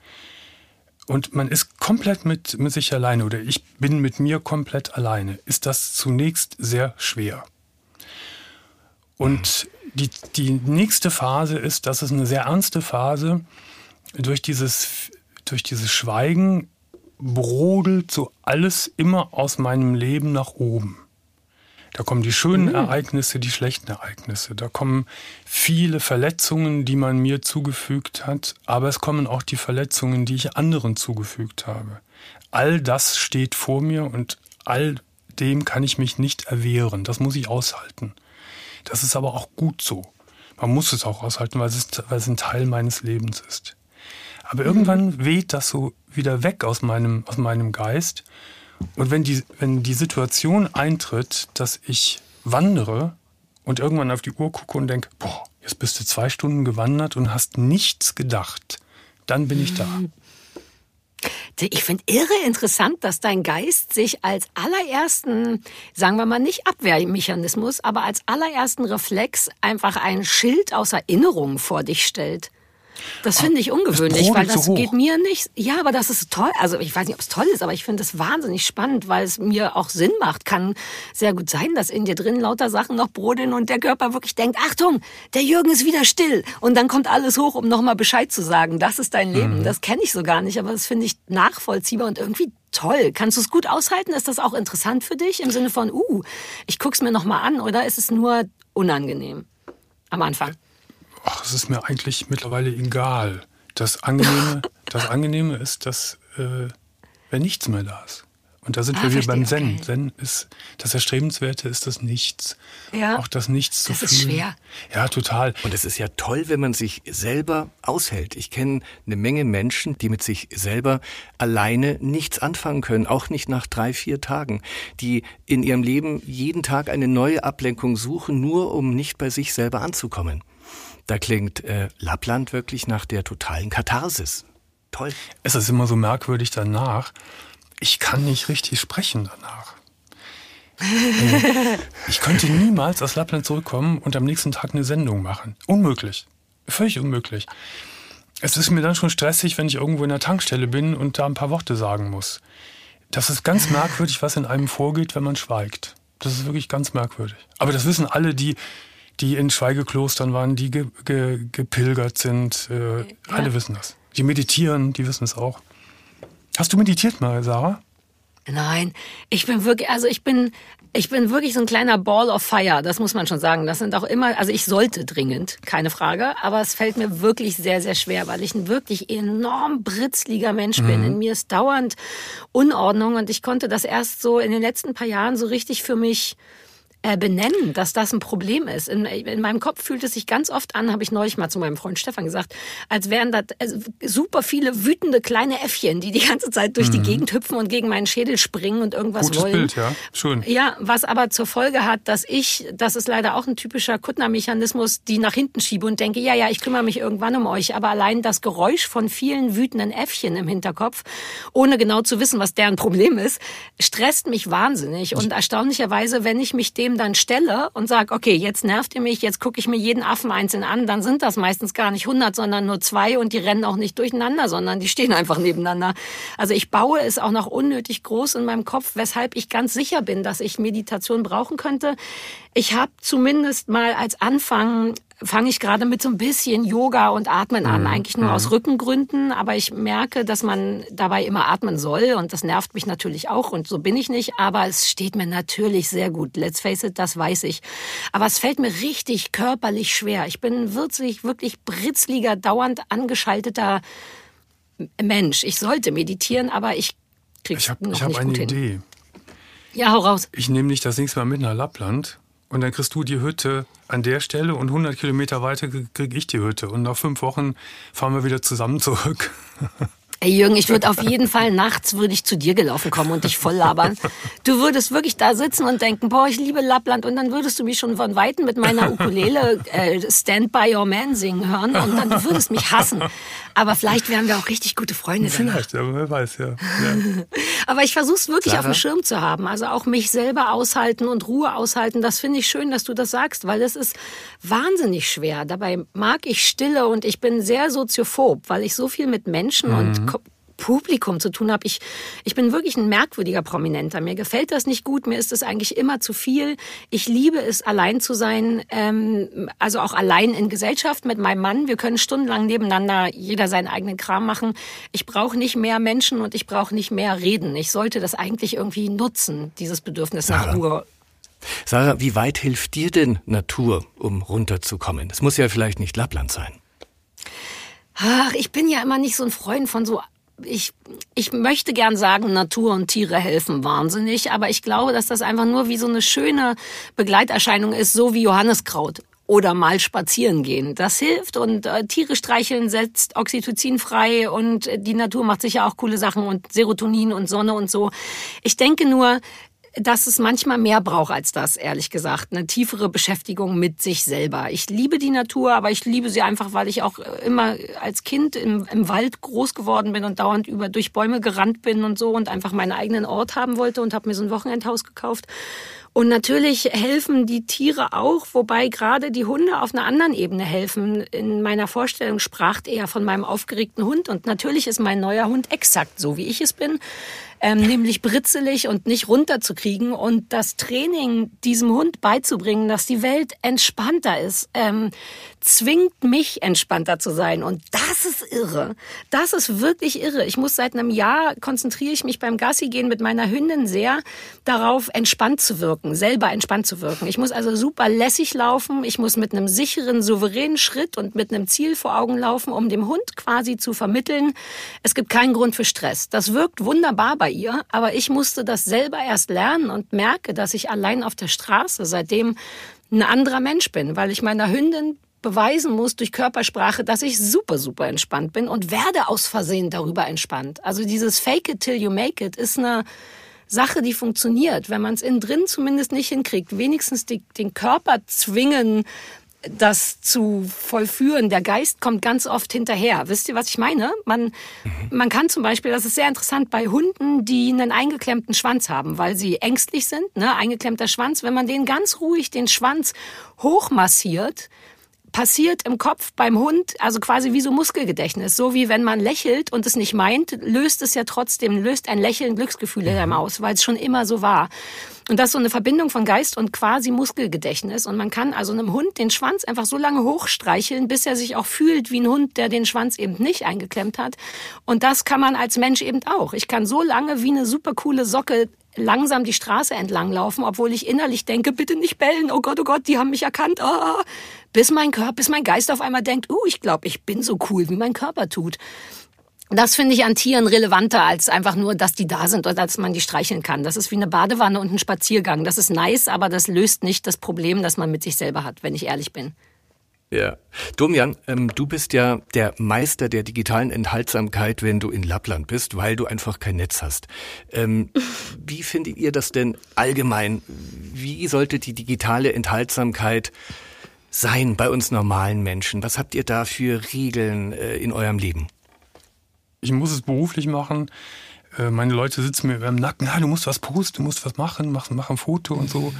Und man ist komplett mit, mit sich alleine oder ich bin mit mir komplett alleine. Ist das zunächst sehr schwer. Und die, die nächste Phase ist, das ist eine sehr ernste Phase, durch dieses, durch dieses Schweigen brodelt so alles immer aus meinem Leben nach oben. Da kommen die schönen mhm. Ereignisse, die schlechten Ereignisse. Da kommen viele Verletzungen, die man mir zugefügt hat, aber es kommen auch die Verletzungen, die ich anderen zugefügt habe. All das steht vor mir und all dem kann ich mich nicht erwehren. Das muss ich aushalten. Das ist aber auch gut so. Man muss es auch aushalten, weil es, weil es ein Teil meines Lebens ist. Aber mhm. irgendwann weht das so wieder weg aus meinem, aus meinem Geist und wenn die, wenn die Situation eintritt, dass ich wandere und irgendwann auf die Uhr gucke und denke, boah, jetzt bist du zwei Stunden gewandert und hast nichts gedacht, dann bin ich da. Ich finde irre interessant, dass dein Geist sich als allerersten, sagen wir mal nicht Abwehrmechanismus, aber als allerersten Reflex einfach ein Schild aus Erinnerung vor dich stellt. Das finde ich ungewöhnlich, weil das geht mir nicht. Ja, aber das ist toll. Also ich weiß nicht, ob es toll ist, aber ich finde es wahnsinnig spannend, weil es mir auch Sinn macht. Kann sehr gut sein, dass in dir drin lauter Sachen noch brodeln und der Körper wirklich denkt, Achtung, der Jürgen ist wieder still. Und dann kommt alles hoch, um nochmal Bescheid zu sagen. Das ist dein Leben. Mhm. Das kenne ich so gar nicht, aber das finde ich nachvollziehbar und irgendwie toll. Kannst du es gut aushalten? Ist das auch interessant für dich im Sinne von, uh, ich guck's mir nochmal an oder ist es nur unangenehm am Anfang? Ach, es ist mir eigentlich mittlerweile egal. Das Angenehme, das Angenehme ist, dass äh, wenn nichts mehr da ist. Und da sind ah, wir wieder beim Zen. Okay. Zen ist das Erstrebenswerte, ist das Nichts. Ja. Auch das Nichts zu das fühlen. Das ist schwer. Ja, total. Und es ist ja toll, wenn man sich selber aushält. Ich kenne eine Menge Menschen, die mit sich selber alleine nichts anfangen können, auch nicht nach drei, vier Tagen, die in ihrem Leben jeden Tag eine neue Ablenkung suchen, nur um nicht bei sich selber anzukommen. Da klingt äh, Lappland wirklich nach der totalen Katharsis. Toll. Es ist immer so merkwürdig danach. Ich kann nicht richtig sprechen danach. Äh, ich könnte niemals aus Lappland zurückkommen und am nächsten Tag eine Sendung machen. Unmöglich. Völlig unmöglich. Es ist mir dann schon stressig, wenn ich irgendwo in der Tankstelle bin und da ein paar Worte sagen muss. Das ist ganz merkwürdig, was in einem vorgeht, wenn man schweigt. Das ist wirklich ganz merkwürdig. Aber das wissen alle, die die in Schweigeklostern waren, die ge, ge, gepilgert sind. Äh, ja. Alle wissen das. Die meditieren, die wissen es auch. Hast du meditiert mal, Sarah? Nein, ich bin wirklich, also ich bin, ich bin wirklich so ein kleiner Ball of Fire, das muss man schon sagen. Das sind auch immer, also ich sollte dringend, keine Frage, aber es fällt mir wirklich sehr, sehr schwer, weil ich ein wirklich enorm britzliger Mensch bin. Mhm. In mir ist dauernd Unordnung und ich konnte das erst so in den letzten paar Jahren so richtig für mich äh, benennen, dass das ein Problem ist. In, in, meinem Kopf fühlt es sich ganz oft an, habe ich neulich mal zu meinem Freund Stefan gesagt, als wären das also super viele wütende kleine Äffchen, die die ganze Zeit durch mhm. die Gegend hüpfen und gegen meinen Schädel springen und irgendwas Gutes wollen. Bild, ja, schön. Ja, was aber zur Folge hat, dass ich, das ist leider auch ein typischer Kuttner-Mechanismus, die nach hinten schiebe und denke, ja, ja, ich kümmere mich irgendwann um euch, aber allein das Geräusch von vielen wütenden Äffchen im Hinterkopf, ohne genau zu wissen, was deren Problem ist, stresst mich wahnsinnig und erstaunlicherweise, wenn ich mich dem dann stelle und sage, okay, jetzt nervt ihr mich, jetzt gucke ich mir jeden Affen einzeln an, dann sind das meistens gar nicht 100, sondern nur zwei und die rennen auch nicht durcheinander, sondern die stehen einfach nebeneinander. Also ich baue es auch noch unnötig groß in meinem Kopf, weshalb ich ganz sicher bin, dass ich Meditation brauchen könnte. Ich habe zumindest mal als Anfang fange ich gerade mit so ein bisschen Yoga und Atmen an. Mhm. Eigentlich nur mhm. aus Rückengründen, aber ich merke, dass man dabei immer atmen soll und das nervt mich natürlich auch und so bin ich nicht, aber es steht mir natürlich sehr gut. Let's face it, das weiß ich. Aber es fällt mir richtig körperlich schwer. Ich bin wirklich, wirklich britzliger, dauernd angeschalteter Mensch. Ich sollte meditieren, aber ich krieg's ich hab, noch ich hab nicht eine gut Idee. hin. Ja, hau raus. Ich nehme dich das nächste Mal mit nach Lappland und dann kriegst du die Hütte an der Stelle und 100 Kilometer weiter krieg ich die Hütte. Und nach fünf Wochen fahren wir wieder zusammen zurück. Ey Jürgen, ich würde auf jeden Fall nachts würde ich zu dir gelaufen kommen und dich voll labern. Du würdest wirklich da sitzen und denken, boah, ich liebe Lappland und dann würdest du mich schon von Weitem mit meiner Ukulele äh, Stand by Your Man singen hören und dann du würdest mich hassen. Aber vielleicht wären wir auch richtig gute Freunde. Vielleicht, aber wer weiß, ja. ja. aber ich versuche es wirklich Sarah? auf dem Schirm zu haben. Also auch mich selber aushalten und Ruhe aushalten. Das finde ich schön, dass du das sagst, weil es ist wahnsinnig schwer. Dabei mag ich Stille und ich bin sehr soziophob, weil ich so viel mit Menschen mhm. und Publikum zu tun habe. Ich, ich bin wirklich ein merkwürdiger Prominenter. Mir gefällt das nicht gut. Mir ist es eigentlich immer zu viel. Ich liebe es, allein zu sein. Ähm, also auch allein in Gesellschaft mit meinem Mann. Wir können stundenlang nebeneinander jeder seinen eigenen Kram machen. Ich brauche nicht mehr Menschen und ich brauche nicht mehr reden. Ich sollte das eigentlich irgendwie nutzen, dieses Bedürfnis nach Ruhe. Sarah, wie weit hilft dir denn Natur, um runterzukommen? Es muss ja vielleicht nicht Lappland sein. Ach, ich bin ja immer nicht so ein Freund von so ich, ich möchte gern sagen, Natur und Tiere helfen wahnsinnig, aber ich glaube, dass das einfach nur wie so eine schöne Begleiterscheinung ist, so wie Johanneskraut oder mal spazieren gehen. Das hilft und äh, Tiere streicheln setzt Oxytocin frei und die Natur macht sicher auch coole Sachen und Serotonin und Sonne und so. Ich denke nur, dass es manchmal mehr braucht als das, ehrlich gesagt. Eine tiefere Beschäftigung mit sich selber. Ich liebe die Natur, aber ich liebe sie einfach, weil ich auch immer als Kind im, im Wald groß geworden bin und dauernd über durch Bäume gerannt bin und so und einfach meinen eigenen Ort haben wollte und habe mir so ein Wochenendhaus gekauft. Und natürlich helfen die Tiere auch, wobei gerade die Hunde auf einer anderen Ebene helfen. In meiner Vorstellung sprach er von meinem aufgeregten Hund und natürlich ist mein neuer Hund exakt so, wie ich es bin ähm, nämlich britzelig und nicht runterzukriegen und das Training diesem Hund beizubringen, dass die Welt entspannter ist, ähm, zwingt mich entspannter zu sein und das ist irre. Das ist wirklich irre. Ich muss seit einem Jahr konzentriere ich mich beim Gassi gehen mit meiner Hündin sehr darauf, entspannt zu wirken, selber entspannt zu wirken. Ich muss also super lässig laufen. Ich muss mit einem sicheren, souveränen Schritt und mit einem Ziel vor Augen laufen, um dem Hund quasi zu vermitteln, es gibt keinen Grund für Stress. Das wirkt wunderbar bei bei ihr, aber ich musste das selber erst lernen und merke, dass ich allein auf der Straße seitdem ein anderer Mensch bin, weil ich meiner Hündin beweisen muss durch Körpersprache, dass ich super, super entspannt bin und werde aus Versehen darüber entspannt. Also dieses Fake it till you make it ist eine Sache, die funktioniert, wenn man es innen drin zumindest nicht hinkriegt. Wenigstens die, den Körper zwingen, das zu vollführen. Der Geist kommt ganz oft hinterher. Wisst ihr, was ich meine? Man, mhm. man kann zum Beispiel, das ist sehr interessant, bei Hunden, die einen eingeklemmten Schwanz haben, weil sie ängstlich sind, ne, eingeklemmter Schwanz, wenn man den ganz ruhig den Schwanz hochmassiert, passiert im Kopf beim Hund, also quasi wie so Muskelgedächtnis. So wie wenn man lächelt und es nicht meint, löst es ja trotzdem, löst ein Lächeln Glücksgefühle mhm. aus, weil es schon immer so war. Und das ist so eine Verbindung von Geist und quasi Muskelgedächtnis. Und man kann also einem Hund den Schwanz einfach so lange hochstreicheln, bis er sich auch fühlt wie ein Hund, der den Schwanz eben nicht eingeklemmt hat. Und das kann man als Mensch eben auch. Ich kann so lange wie eine super coole Socke langsam die Straße entlang laufen, obwohl ich innerlich denke, bitte nicht bellen, oh Gott, oh Gott, die haben mich erkannt, oh, bis mein Körper, bis mein Geist auf einmal denkt, uh, ich glaube, ich bin so cool, wie mein Körper tut. Das finde ich an Tieren relevanter als einfach nur, dass die da sind oder dass man die streicheln kann. Das ist wie eine Badewanne und ein Spaziergang. Das ist nice, aber das löst nicht das Problem, das man mit sich selber hat, wenn ich ehrlich bin. Ja. Domian, ähm, du bist ja der Meister der digitalen Enthaltsamkeit, wenn du in Lappland bist, weil du einfach kein Netz hast. Ähm, wie findet ihr das denn allgemein? Wie sollte die digitale Enthaltsamkeit sein bei uns normalen Menschen? Was habt ihr da für Regeln äh, in eurem Leben? Ich muss es beruflich machen. Äh, meine Leute sitzen mir im Nacken, ah, du musst was posten, du musst was machen, mach, mach ein Foto und so.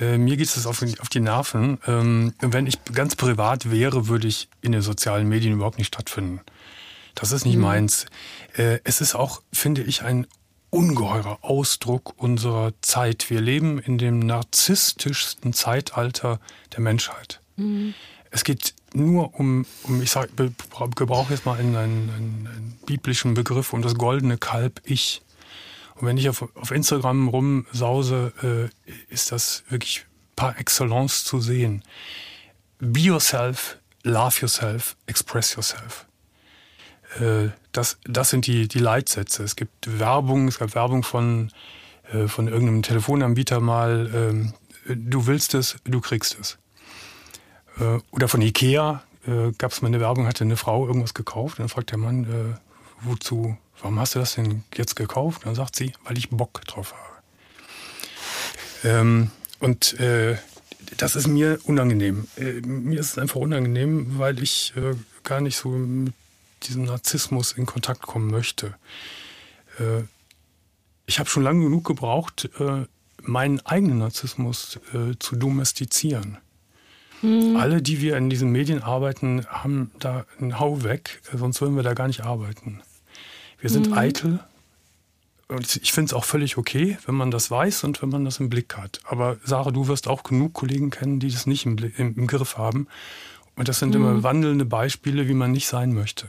Äh, mir geht es auf, auf, die Nerven. Ähm, wenn ich ganz privat wäre, würde ich in den sozialen Medien überhaupt nicht stattfinden. Das ist nicht mhm. meins. Äh, es ist auch, finde ich, ein ungeheurer Ausdruck unserer Zeit. Wir leben in dem narzisstischsten Zeitalter der Menschheit. Mhm. Es geht nur um, um ich sag, gebrauche jetzt mal einen, einen, einen, biblischen Begriff, um das goldene Kalb Ich. Und wenn ich auf, auf Instagram rumsause, äh, ist das wirklich par excellence zu sehen. Be yourself, love yourself, express yourself. Äh, das, das sind die, die Leitsätze. Es gibt Werbung, es gab Werbung von, äh, von irgendeinem Telefonanbieter mal, ähm, du willst es, du kriegst es. Äh, oder von Ikea äh, gab es mal eine Werbung, hatte eine Frau irgendwas gekauft. Und dann fragt der Mann, äh, wozu, warum hast du das denn jetzt gekauft? Und dann sagt sie, weil ich Bock drauf habe. Ähm, und äh, das ist mir unangenehm. Äh, mir ist es einfach unangenehm, weil ich äh, gar nicht so mit diesem Narzissmus in Kontakt kommen möchte. Ich habe schon lange genug gebraucht, meinen eigenen Narzissmus äh, zu domestizieren. Mhm. Alle, die wir in diesen Medien arbeiten, haben da einen Hau weg, sonst würden wir da gar nicht arbeiten. Wir sind mhm. eitel. Und ich finde es auch völlig okay, wenn man das weiß und wenn man das im Blick hat. Aber Sarah, du wirst auch genug Kollegen kennen, die das nicht im, im, im Griff haben. Und das sind mhm. immer wandelnde Beispiele, wie man nicht sein möchte.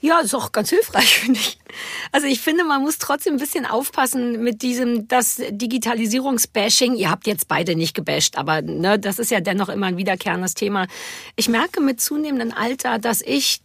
Ja, ist auch ganz hilfreich, finde ich. Also ich finde, man muss trotzdem ein bisschen aufpassen mit diesem, das Digitalisierungsbashing. Ihr habt jetzt beide nicht gebasht, aber ne, das ist ja dennoch immer ein wiederkehrendes Thema. Ich merke mit zunehmendem Alter, dass ich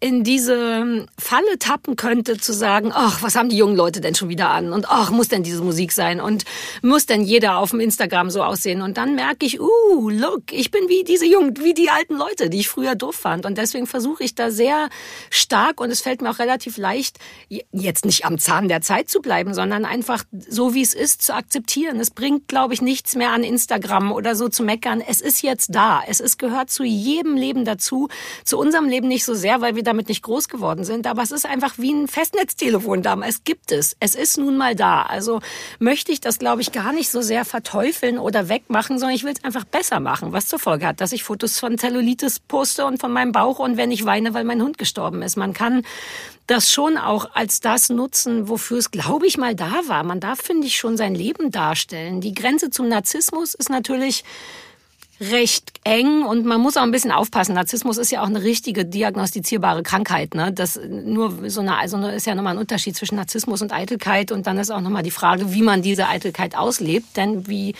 in diese Falle tappen könnte, zu sagen, ach, was haben die jungen Leute denn schon wieder an? Und ach, muss denn diese Musik sein? Und muss denn jeder auf dem Instagram so aussehen? Und dann merke ich, uh, look, ich bin wie diese jungen, wie die alten Leute, die ich früher doof fand. Und deswegen versuche ich da sehr stark, und es fällt mir auch relativ leicht, jetzt nicht am Zahn der Zeit zu bleiben, sondern einfach so wie es ist zu akzeptieren. Es bringt, glaube ich, nichts mehr an Instagram oder so zu meckern. Es ist jetzt da. Es ist, gehört zu jedem Leben dazu. Zu unserem Leben nicht so sehr, weil wir damit nicht groß geworden sind. Aber es ist einfach wie ein Festnetztelefon da. Es gibt es. Es ist nun mal da. Also möchte ich das, glaube ich, gar nicht so sehr verteufeln oder wegmachen, sondern ich will es einfach besser machen. Was zur Folge hat, dass ich Fotos von Zellulitis poste und von meinem Bauch und wenn ich weine, weil mein Hund gestorben ist. Man kann das schon auch als das nutzen, wofür es, glaube ich, mal da war. Man darf, finde ich, schon sein Leben darstellen. Die Grenze zum Narzissmus ist natürlich recht eng und man muss auch ein bisschen aufpassen. Narzissmus ist ja auch eine richtige diagnostizierbare Krankheit. Ne? Das nur so eine, also ist ja nochmal ein Unterschied zwischen Narzissmus und Eitelkeit und dann ist auch nochmal die Frage, wie man diese Eitelkeit auslebt. Denn wie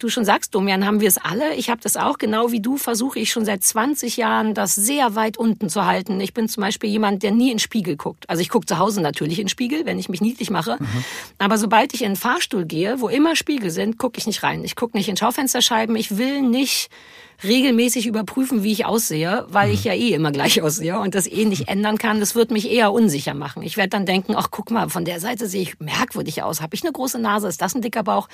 du schon sagst, Domian, haben wir es alle. Ich habe das auch, genau wie du, versuche ich schon seit 20 Jahren, das sehr weit unten zu halten. Ich bin zum Beispiel jemand, der nie in den Spiegel guckt. Also ich gucke zu Hause natürlich in den Spiegel, wenn ich mich niedlich mache. Mhm. Aber sobald ich in den Fahrstuhl gehe, wo immer Spiegel sind, gucke ich nicht rein. Ich gucke nicht in Schaufensterscheiben. Ich will nicht regelmäßig überprüfen, wie ich aussehe, weil mhm. ich ja eh immer gleich aussehe und das eh nicht ändern kann. Das wird mich eher unsicher machen. Ich werde dann denken, ach guck mal, von der Seite sehe ich merkwürdig aus. Habe ich eine große Nase? Ist das ein dicker Bauch?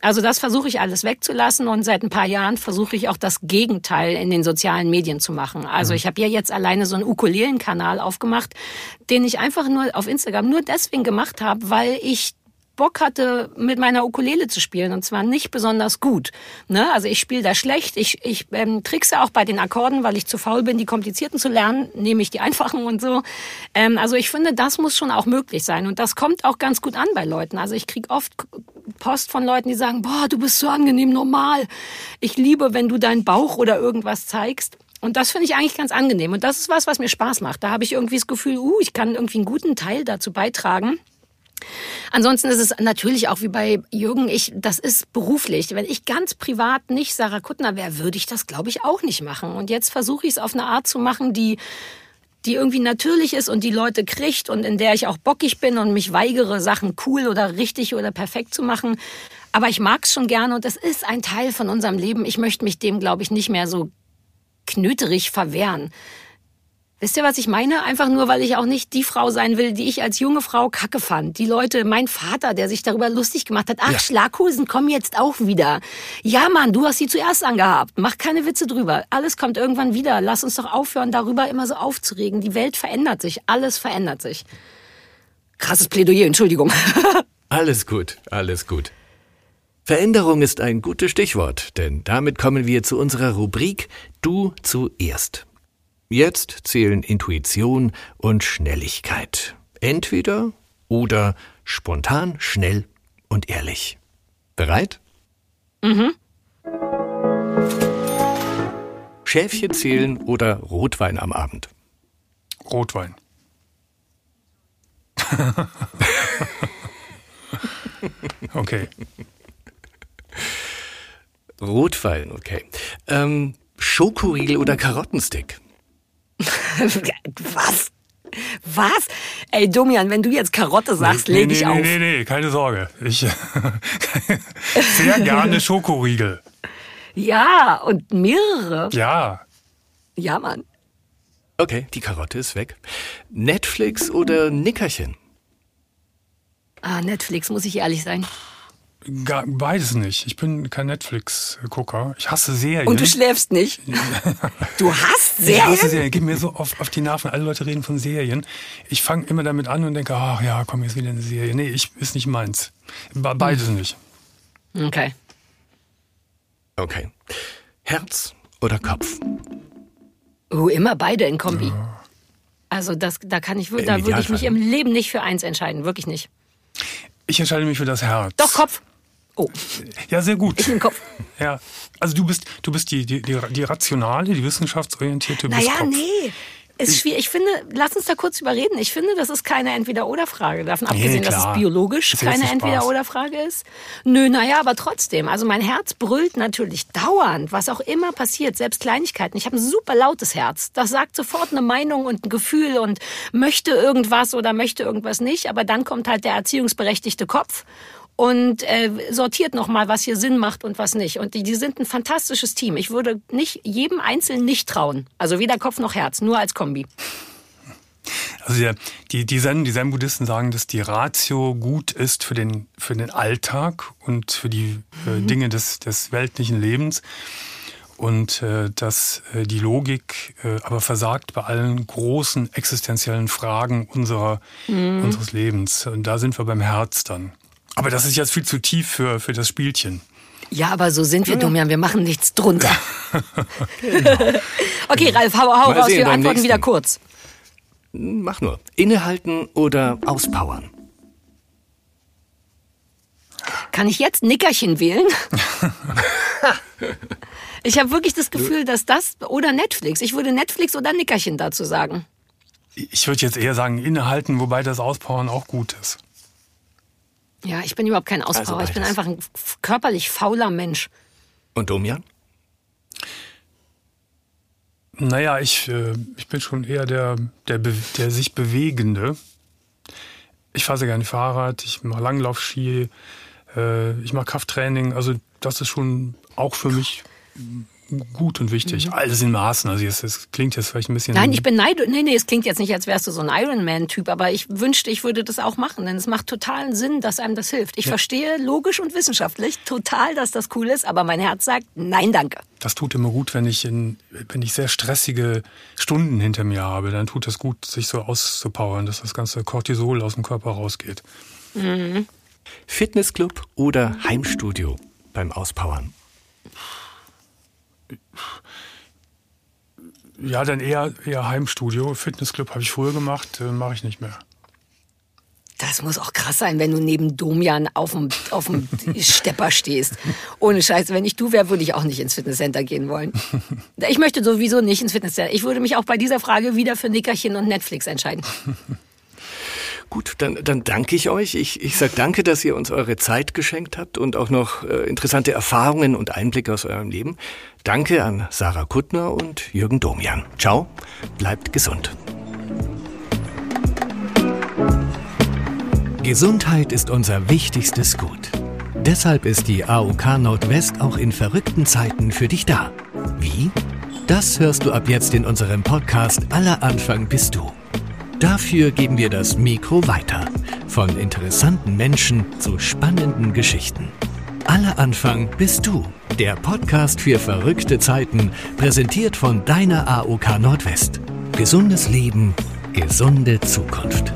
Also das versuche ich alles wegzulassen und seit ein paar Jahren versuche ich auch das Gegenteil in den sozialen Medien zu machen. Also mhm. ich habe ja jetzt alleine so einen Ukulelen-Kanal aufgemacht, den ich einfach nur auf Instagram nur deswegen gemacht habe, weil ich Bock hatte, mit meiner Ukulele zu spielen und zwar nicht besonders gut. Ne? Also ich spiele da schlecht. Ich, ich ähm, trickse auch bei den Akkorden, weil ich zu faul bin, die komplizierten zu lernen, nehme ich die einfachen und so. Ähm, also ich finde, das muss schon auch möglich sein und das kommt auch ganz gut an bei Leuten. Also ich krieg oft Post von Leuten, die sagen, boah, du bist so angenehm normal. Ich liebe, wenn du deinen Bauch oder irgendwas zeigst. Und das finde ich eigentlich ganz angenehm. Und das ist was, was mir Spaß macht. Da habe ich irgendwie das Gefühl, uh, ich kann irgendwie einen guten Teil dazu beitragen Ansonsten ist es natürlich auch wie bei Jürgen, ich, das ist beruflich. Wenn ich ganz privat nicht Sarah Kuttner wäre, würde ich das, glaube ich, auch nicht machen. Und jetzt versuche ich es auf eine Art zu machen, die die irgendwie natürlich ist und die Leute kriegt und in der ich auch bockig bin und mich weigere, Sachen cool oder richtig oder perfekt zu machen. Aber ich mag es schon gerne und das ist ein Teil von unserem Leben. Ich möchte mich dem, glaube ich, nicht mehr so knöterig verwehren. Wisst ihr, was ich meine? Einfach nur, weil ich auch nicht die Frau sein will, die ich als junge Frau kacke fand. Die Leute, mein Vater, der sich darüber lustig gemacht hat. Ach, ja. Schlaghosen kommen jetzt auch wieder. Ja, Mann, du hast sie zuerst angehabt. Mach keine Witze drüber. Alles kommt irgendwann wieder. Lass uns doch aufhören, darüber immer so aufzuregen. Die Welt verändert sich. Alles verändert sich. Krasses Plädoyer, Entschuldigung. alles gut, alles gut. Veränderung ist ein gutes Stichwort, denn damit kommen wir zu unserer Rubrik Du zuerst. Jetzt zählen Intuition und Schnelligkeit. Entweder oder spontan, schnell und ehrlich. Bereit? Mhm. Schäfchen zählen oder Rotwein am Abend? Rotwein. okay. Rotwein, okay. Ähm, Schokoriegel oder Karottenstick? Was? Was? Ey, Domian, wenn du jetzt Karotte sagst, nee, leg nee, ich nee, auf. Nee, nee, nee, keine Sorge. Ich sehr gerne Schokoriegel. Ja, und mehrere. Ja. Ja, Mann. Okay, die Karotte ist weg. Netflix oder Nickerchen? Ah, Netflix, muss ich ehrlich sein. Gar, beides nicht. Ich bin kein Netflix-Gucker. Ich hasse Serien. Und du schläfst nicht? du hast Serien? Ich hasse Serien. Gib mir so oft auf die Nerven. Alle Leute reden von Serien. Ich fange immer damit an und denke, ach ja, komm, jetzt wieder eine Serie. Nee, ich, ist nicht meins. Beides hm. nicht. Okay. Okay. Herz oder Kopf? Oh, immer beide in Kombi. Ja. Also das, da kann ich, da würde ich mich im Leben nicht für eins entscheiden, wirklich nicht. Ich entscheide mich für das Herz. Doch Kopf. Oh. Ja, sehr gut. Ich nehme Kopf. Ja. Also du bist, du bist die, die, die, die rationale, die wissenschaftsorientierte. Naja, nee. Ist schwierig. Ich finde, lass uns da kurz überreden. Ich finde, das ist keine Entweder-Oder-Frage. Davon nee, abgesehen, klar. dass es biologisch das keine Entweder-Oder-Frage ist. Nö, naja, aber trotzdem. Also mein Herz brüllt natürlich dauernd, was auch immer passiert, selbst Kleinigkeiten. Ich habe ein super lautes Herz. Das sagt sofort eine Meinung und ein Gefühl und möchte irgendwas oder möchte irgendwas nicht. Aber dann kommt halt der erziehungsberechtigte Kopf und äh, sortiert nochmal, was hier Sinn macht und was nicht. Und die, die sind ein fantastisches Team. Ich würde nicht jedem Einzelnen nicht trauen. Also weder Kopf noch Herz, nur als Kombi. Also die, die Zen, die Zen-Buddhisten sagen, dass die Ratio gut ist für den, für den Alltag und für die äh, mhm. Dinge des, des weltlichen Lebens und äh, dass äh, die Logik äh, aber versagt bei allen großen existenziellen Fragen unserer, mhm. unseres Lebens. Und da sind wir beim Herz dann. Aber das ist jetzt viel zu tief für, für das Spielchen. Ja, aber so sind wir, ja. Domian. Wir machen nichts drunter. genau. okay, Ralf, hau, hau raus. Wir antworten nächsten. wieder kurz. Mach nur. Innehalten oder auspowern? Kann ich jetzt Nickerchen wählen? ich habe wirklich das Gefühl, dass das oder Netflix. Ich würde Netflix oder Nickerchen dazu sagen. Ich würde jetzt eher sagen innehalten, wobei das Auspowern auch gut ist. Ja, ich bin überhaupt kein Auspower. Also ich bin einfach ein körperlich fauler Mensch. Und Domian? Naja, ich, äh, ich bin schon eher der, der, der sich Bewegende. Ich fahre sehr gerne Fahrrad, ich mache Langlaufski, äh, ich mache Krafttraining. Also das ist schon auch für mich gut und wichtig. Mhm. Alles in Maßen. Also es, klingt jetzt vielleicht ein bisschen. Nein, ich bin neidisch. Nee, nee, es klingt jetzt nicht, als wärst du so ein Ironman-Typ, aber ich wünschte, ich würde das auch machen, denn es macht totalen Sinn, dass einem das hilft. Ich ja. verstehe logisch und wissenschaftlich total, dass das cool ist, aber mein Herz sagt, nein, danke. Das tut immer gut, wenn ich in, wenn ich sehr stressige Stunden hinter mir habe, dann tut es gut, sich so auszupowern, dass das ganze Cortisol aus dem Körper rausgeht. Mhm. Fitnessclub oder Heimstudio beim Auspowern? Ja, dann eher, eher Heimstudio. Fitnessclub habe ich früher gemacht, äh, mache ich nicht mehr. Das muss auch krass sein, wenn du neben Domian auf dem, auf dem Stepper stehst. Ohne Scheiße, wenn ich du wäre, würde ich auch nicht ins Fitnesscenter gehen wollen. Ich möchte sowieso nicht ins Fitnesscenter. Ich würde mich auch bei dieser Frage wieder für Nickerchen und Netflix entscheiden. Gut, dann, dann danke ich euch. Ich, ich sage danke, dass ihr uns eure Zeit geschenkt habt und auch noch äh, interessante Erfahrungen und Einblicke aus eurem Leben. Danke an Sarah Kuttner und Jürgen Domian. Ciao, bleibt gesund. Gesundheit ist unser wichtigstes Gut. Deshalb ist die AOK Nordwest auch in verrückten Zeiten für dich da. Wie? Das hörst du ab jetzt in unserem Podcast Aller Anfang bist du. Dafür geben wir das Mikro weiter. Von interessanten Menschen zu spannenden Geschichten. Aller Anfang bist du. Der Podcast für verrückte Zeiten, präsentiert von deiner AOK Nordwest. Gesundes Leben, gesunde Zukunft.